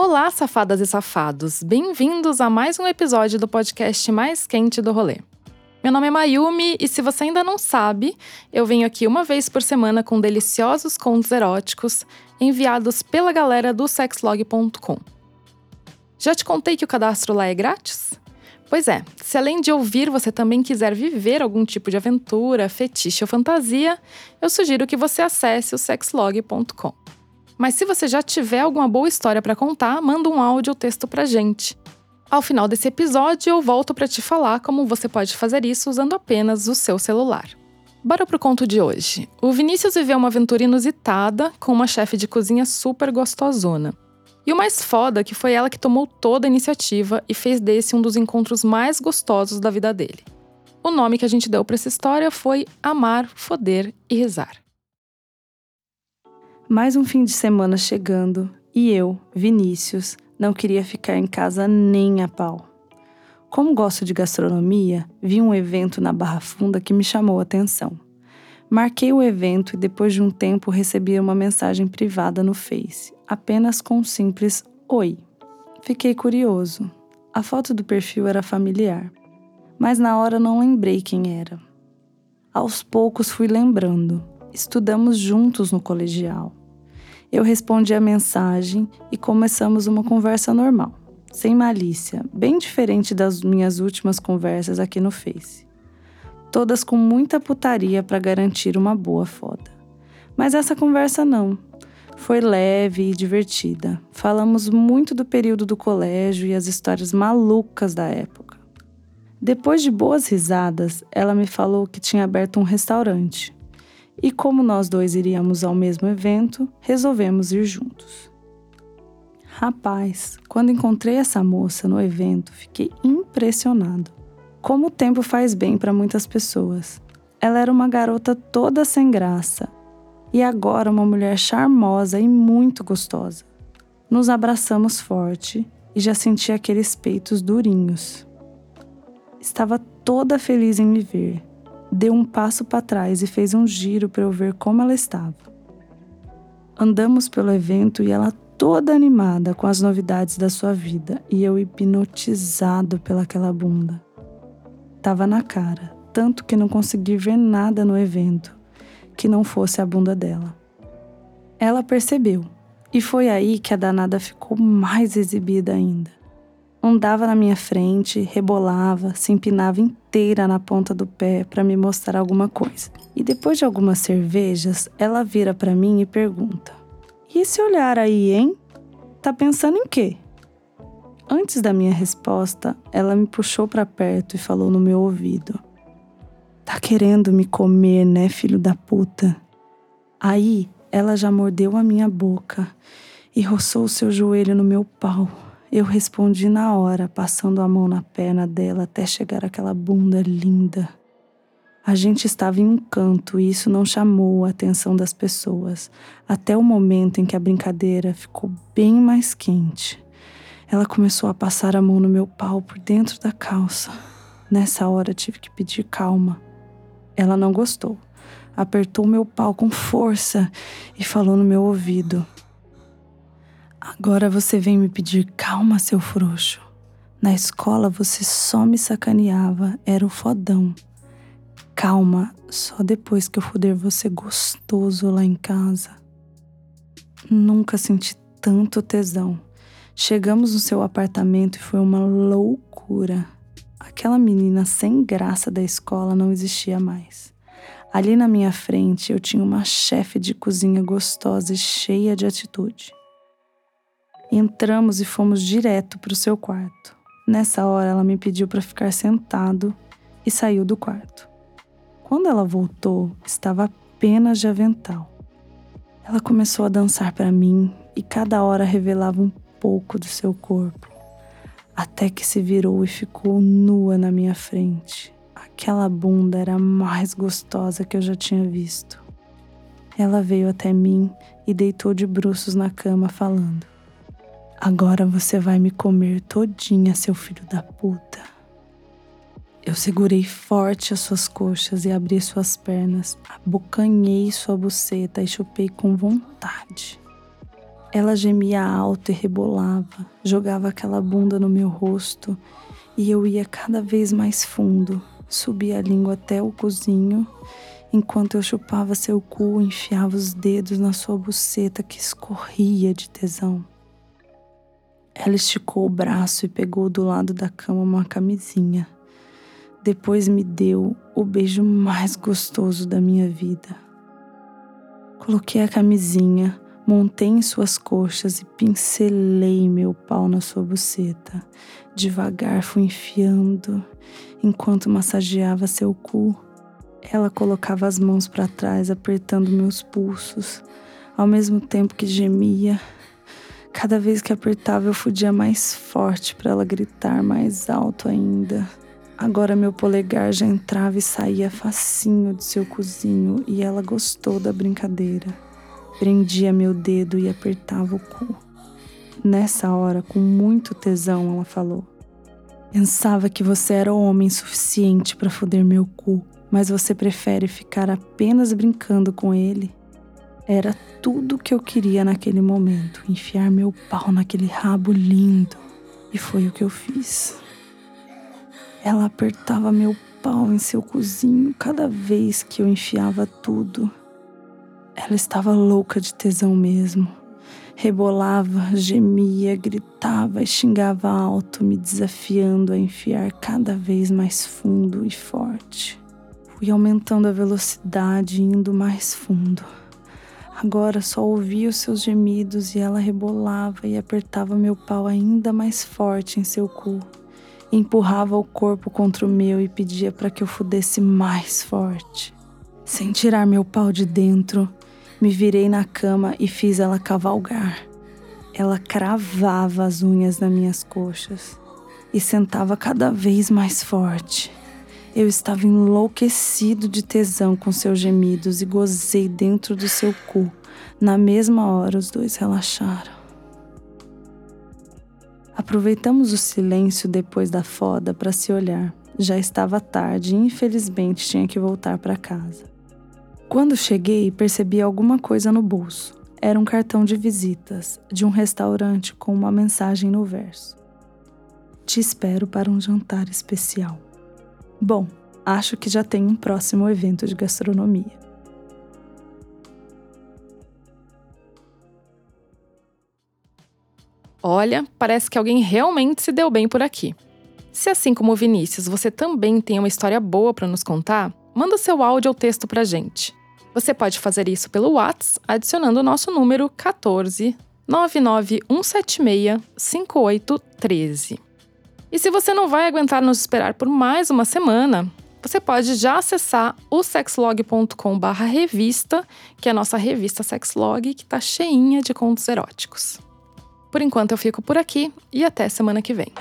Olá, safadas e safados! Bem-vindos a mais um episódio do podcast mais quente do rolê. Meu nome é Mayumi e se você ainda não sabe, eu venho aqui uma vez por semana com deliciosos contos eróticos enviados pela galera do sexlog.com. Já te contei que o cadastro lá é grátis? Pois é, se além de ouvir você também quiser viver algum tipo de aventura, fetiche ou fantasia, eu sugiro que você acesse o sexlog.com. Mas se você já tiver alguma boa história para contar, manda um áudio ou texto pra gente. Ao final desse episódio, eu volto para te falar como você pode fazer isso usando apenas o seu celular. Bora pro conto de hoje. O Vinícius viveu uma aventura inusitada com uma chefe de cozinha super gostosona. E o mais foda é que foi ela que tomou toda a iniciativa e fez desse um dos encontros mais gostosos da vida dele. O nome que a gente deu para essa história foi Amar, Foder e Rezar. Mais um fim de semana chegando e eu, Vinícius, não queria ficar em casa nem a pau. Como gosto de gastronomia, vi um evento na Barra Funda que me chamou a atenção. Marquei o evento e depois de um tempo recebi uma mensagem privada no Face, apenas com um simples oi. Fiquei curioso. A foto do perfil era familiar, mas na hora não lembrei quem era. Aos poucos fui lembrando. Estudamos juntos no colegial. Eu respondi a mensagem e começamos uma conversa normal, sem malícia, bem diferente das minhas últimas conversas aqui no Face todas com muita putaria para garantir uma boa foda. Mas essa conversa não. Foi leve e divertida. Falamos muito do período do colégio e as histórias malucas da época. Depois de boas risadas, ela me falou que tinha aberto um restaurante. E como nós dois iríamos ao mesmo evento, resolvemos ir juntos. Rapaz, quando encontrei essa moça no evento, fiquei impressionado. Como o tempo faz bem para muitas pessoas. Ela era uma garota toda sem graça e agora uma mulher charmosa e muito gostosa. Nos abraçamos forte e já senti aqueles peitos durinhos. Estava toda feliz em me ver. Deu um passo para trás e fez um giro para eu ver como ela estava. Andamos pelo evento e ela toda animada com as novidades da sua vida e eu hipnotizado pelaquela bunda. Tava na cara, tanto que não consegui ver nada no evento que não fosse a bunda dela. Ela percebeu, e foi aí que a danada ficou mais exibida ainda. Andava na minha frente, rebolava, se empinava inteira na ponta do pé para me mostrar alguma coisa. E depois de algumas cervejas, ela vira para mim e pergunta: "E esse olhar aí, hein? Tá pensando em quê?" Antes da minha resposta, ela me puxou para perto e falou no meu ouvido: Tá querendo me comer, né, filho da puta? Aí ela já mordeu a minha boca e roçou o seu joelho no meu pau. Eu respondi na hora, passando a mão na perna dela até chegar aquela bunda linda. A gente estava em um canto e isso não chamou a atenção das pessoas, até o momento em que a brincadeira ficou bem mais quente. Ela começou a passar a mão no meu pau por dentro da calça. Nessa hora tive que pedir calma. Ela não gostou. Apertou meu pau com força e falou no meu ouvido: Agora você vem me pedir calma, seu frouxo. Na escola você só me sacaneava, era o fodão. Calma, só depois que eu fuder você gostoso lá em casa. Nunca senti tanto tesão. Chegamos no seu apartamento e foi uma loucura. Aquela menina sem graça da escola não existia mais. Ali na minha frente eu tinha uma chefe de cozinha gostosa e cheia de atitude. Entramos e fomos direto para o seu quarto. Nessa hora ela me pediu para ficar sentado e saiu do quarto. Quando ela voltou, estava apenas de avental. Ela começou a dançar para mim e cada hora revelava um pouco do seu corpo, até que se virou e ficou nua na minha frente. Aquela bunda era a mais gostosa que eu já tinha visto. Ela veio até mim e deitou de bruços na cama, falando: Agora você vai me comer todinha, seu filho da puta. Eu segurei forte as suas coxas e abri suas pernas, abocanhei sua buceta e chupei com vontade. Ela gemia alto e rebolava, jogava aquela bunda no meu rosto e eu ia cada vez mais fundo, subia a língua até o cozinho, enquanto eu chupava seu cu, enfiava os dedos na sua buceta que escorria de tesão. Ela esticou o braço e pegou do lado da cama uma camisinha. Depois me deu o beijo mais gostoso da minha vida. Coloquei a camisinha, montei em suas coxas e pincelei meu pau na sua buceta. Devagar fui enfiando, enquanto massageava seu cu. Ela colocava as mãos para trás, apertando meus pulsos, ao mesmo tempo que gemia Cada vez que apertava, eu fudia mais forte para ela gritar mais alto ainda. Agora meu polegar já entrava e saía facinho de seu cozinho e ela gostou da brincadeira. Prendia meu dedo e apertava o cu. Nessa hora, com muito tesão, ela falou: Pensava que você era homem suficiente para foder meu cu, mas você prefere ficar apenas brincando com ele? Era tudo que eu queria naquele momento, enfiar meu pau naquele rabo lindo. E foi o que eu fiz. Ela apertava meu pau em seu cozinho cada vez que eu enfiava tudo. Ela estava louca de tesão mesmo. Rebolava, gemia, gritava e xingava alto, me desafiando a enfiar cada vez mais fundo e forte. Fui aumentando a velocidade, indo mais fundo. Agora só ouvia os seus gemidos e ela rebolava e apertava meu pau ainda mais forte em seu cu. Empurrava o corpo contra o meu e pedia para que eu fudesse mais forte. Sem tirar meu pau de dentro, me virei na cama e fiz ela cavalgar. Ela cravava as unhas nas minhas coxas e sentava cada vez mais forte. Eu estava enlouquecido de tesão com seus gemidos e gozei dentro do seu cu. Na mesma hora, os dois relaxaram. Aproveitamos o silêncio depois da foda para se olhar. Já estava tarde e infelizmente tinha que voltar para casa. Quando cheguei, percebi alguma coisa no bolso. Era um cartão de visitas de um restaurante com uma mensagem no verso: Te espero para um jantar especial. Bom, acho que já tem um próximo evento de gastronomia. Olha, parece que alguém realmente se deu bem por aqui. Se assim como o Vinícius, você também tem uma história boa para nos contar, manda seu áudio ou texto pra gente. Você pode fazer isso pelo WhatsApp, adicionando o nosso número 14 99176 5813. E se você não vai aguentar nos esperar por mais uma semana, você pode já acessar o sexlog.com/revista, que é a nossa revista Sexlog, que está cheinha de contos eróticos. Por enquanto eu fico por aqui e até semana que vem.